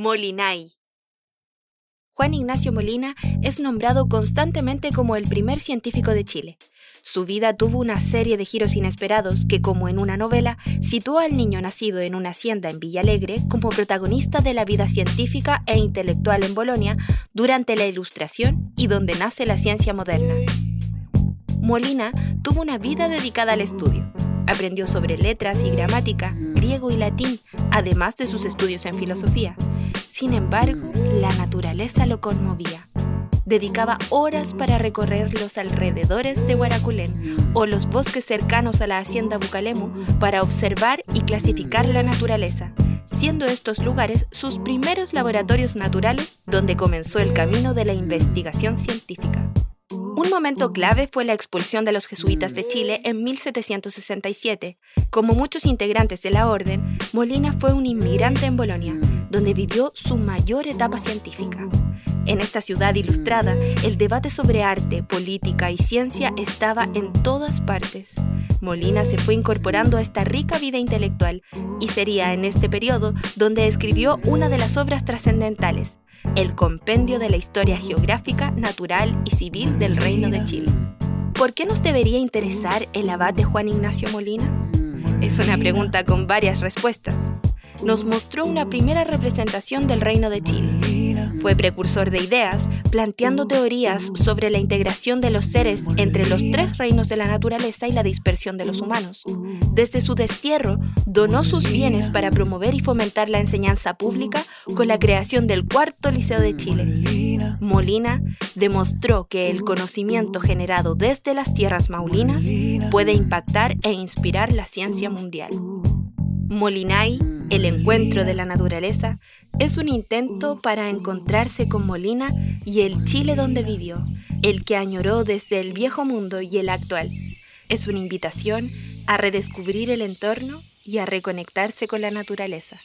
Molinay. Juan Ignacio Molina es nombrado constantemente como el primer científico de Chile. Su vida tuvo una serie de giros inesperados que, como en una novela, situó al niño nacido en una hacienda en Villalegre como protagonista de la vida científica e intelectual en Bolonia durante la Ilustración y donde nace la ciencia moderna. Molina tuvo una vida dedicada al estudio. Aprendió sobre letras y gramática, griego y latín, además de sus estudios en filosofía. Sin embargo, la naturaleza lo conmovía. Dedicaba horas para recorrer los alrededores de Guaraculén o los bosques cercanos a la hacienda Bucalemu para observar y clasificar la naturaleza, siendo estos lugares sus primeros laboratorios naturales donde comenzó el camino de la investigación científica. Un momento clave fue la expulsión de los jesuitas de Chile en 1767. Como muchos integrantes de la orden, Molina fue un inmigrante en Bolonia, donde vivió su mayor etapa científica. En esta ciudad ilustrada, el debate sobre arte, política y ciencia estaba en todas partes. Molina se fue incorporando a esta rica vida intelectual y sería en este periodo donde escribió una de las obras trascendentales, el compendio de la historia geográfica, natural y civil del Reino de Chile. ¿Por qué nos debería interesar el abate Juan Ignacio Molina? Es una pregunta con varias respuestas. Nos mostró una primera representación del Reino de Chile fue precursor de ideas, planteando teorías sobre la integración de los seres entre los tres reinos de la naturaleza y la dispersión de los humanos. Desde su destierro, donó sus bienes para promover y fomentar la enseñanza pública con la creación del Cuarto Liceo de Chile. Molina demostró que el conocimiento generado desde las tierras maulinas puede impactar e inspirar la ciencia mundial. Molinay, el encuentro de la naturaleza, es un intento para encontrarse con Molina y el Chile donde vivió, el que añoró desde el viejo mundo y el actual. Es una invitación a redescubrir el entorno y a reconectarse con la naturaleza.